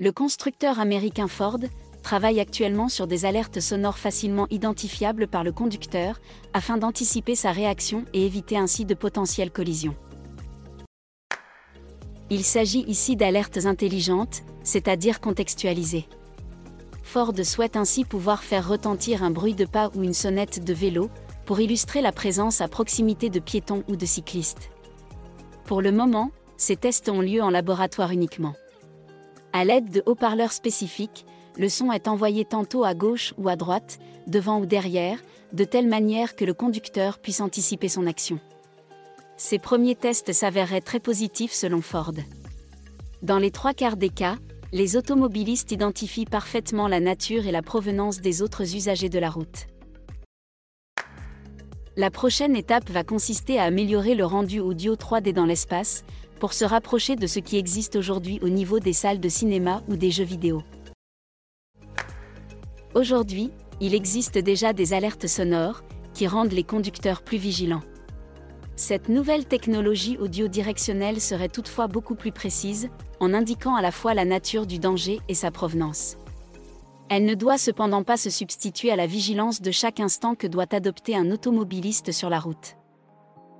Le constructeur américain Ford travaille actuellement sur des alertes sonores facilement identifiables par le conducteur, afin d'anticiper sa réaction et éviter ainsi de potentielles collisions. Il s'agit ici d'alertes intelligentes, c'est-à-dire contextualisées. Ford souhaite ainsi pouvoir faire retentir un bruit de pas ou une sonnette de vélo, pour illustrer la présence à proximité de piétons ou de cyclistes. Pour le moment, ces tests ont lieu en laboratoire uniquement. À l'aide de haut-parleurs spécifiques, le son est envoyé tantôt à gauche ou à droite, devant ou derrière, de telle manière que le conducteur puisse anticiper son action. Ces premiers tests s'avéreraient très positifs selon Ford. Dans les trois quarts des cas, les automobilistes identifient parfaitement la nature et la provenance des autres usagers de la route. La prochaine étape va consister à améliorer le rendu audio 3D dans l'espace, pour se rapprocher de ce qui existe aujourd'hui au niveau des salles de cinéma ou des jeux vidéo. Aujourd'hui, il existe déjà des alertes sonores, qui rendent les conducteurs plus vigilants. Cette nouvelle technologie audio-directionnelle serait toutefois beaucoup plus précise, en indiquant à la fois la nature du danger et sa provenance. Elle ne doit cependant pas se substituer à la vigilance de chaque instant que doit adopter un automobiliste sur la route.